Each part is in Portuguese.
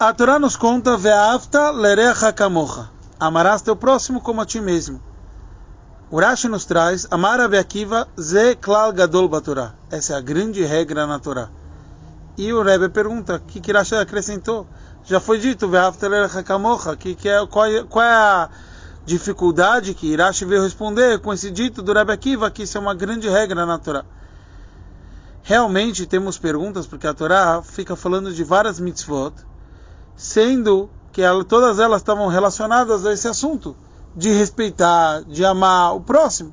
A Torá nos conta, Ve'afta lerecha kamocha. Amarás teu próximo como a ti mesmo. O Rashi nos traz, Amar Akiva ze klal gadol batorá. Essa é a grande regra na Torá. E o Rebbe pergunta, o que, que Rashi acrescentou? Já foi dito. Que, que é, qual, é, qual é a dificuldade que Rashi veio responder com esse dito do Rebbe Akiva, que isso é uma grande regra na Torá. Realmente temos perguntas, porque a Torá fica falando de várias mitzvot, sendo que ela, todas elas estavam relacionadas a esse assunto de respeitar, de amar o próximo.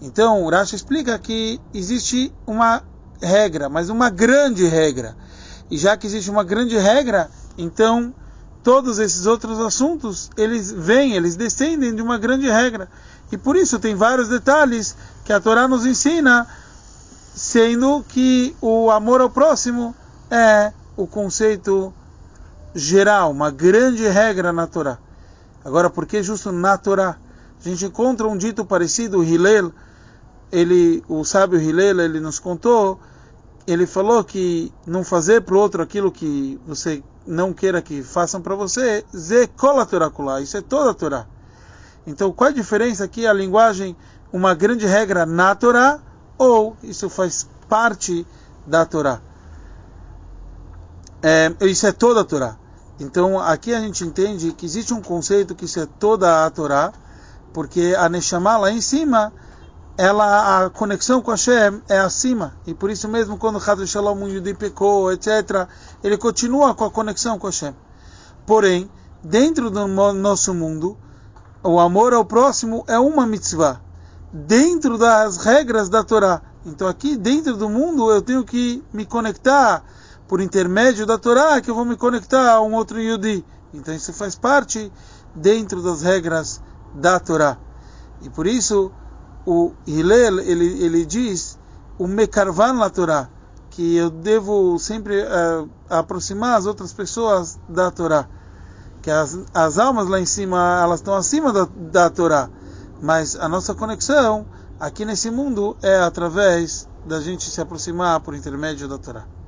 Então, Rashi explica que existe uma regra, mas uma grande regra. E já que existe uma grande regra, então todos esses outros assuntos, eles vêm, eles descendem de uma grande regra. E por isso tem vários detalhes que a Torá nos ensina, sendo que o amor ao próximo é o conceito geral, uma grande regra na Torá. Agora, por que justo na Torá? A gente encontra um dito parecido, o Hillel, ele, o sábio Hillel, ele nos contou, ele falou que não fazer para o outro aquilo que você não queira que façam para você, ze cola Torá isso é toda a Torá. Então, qual a diferença aqui? A linguagem, uma grande regra na Torá, ou isso faz parte da Torá? É, isso é toda a Torá. Então aqui a gente entende que existe um conceito que isso é toda a Torá, porque a Neshama lá em cima, ela, a conexão com Hashem é acima. E por isso mesmo quando Hadr Shalom Yudi pecou, etc., ele continua com a conexão com Hashem. Porém, dentro do nosso mundo, o amor ao próximo é uma mitzvah. Dentro das regras da Torá. Então aqui dentro do mundo eu tenho que me conectar por intermédio da Torá que eu vou me conectar a um outro Yudi. Então isso faz parte dentro das regras da Torá. E por isso o Hillel ele, ele diz o Mekarvan na Torá que eu devo sempre uh, aproximar as outras pessoas da Torá. Que as, as almas lá em cima elas estão acima da, da Torá. Mas a nossa conexão aqui nesse mundo é através da gente se aproximar por intermédio da Torá.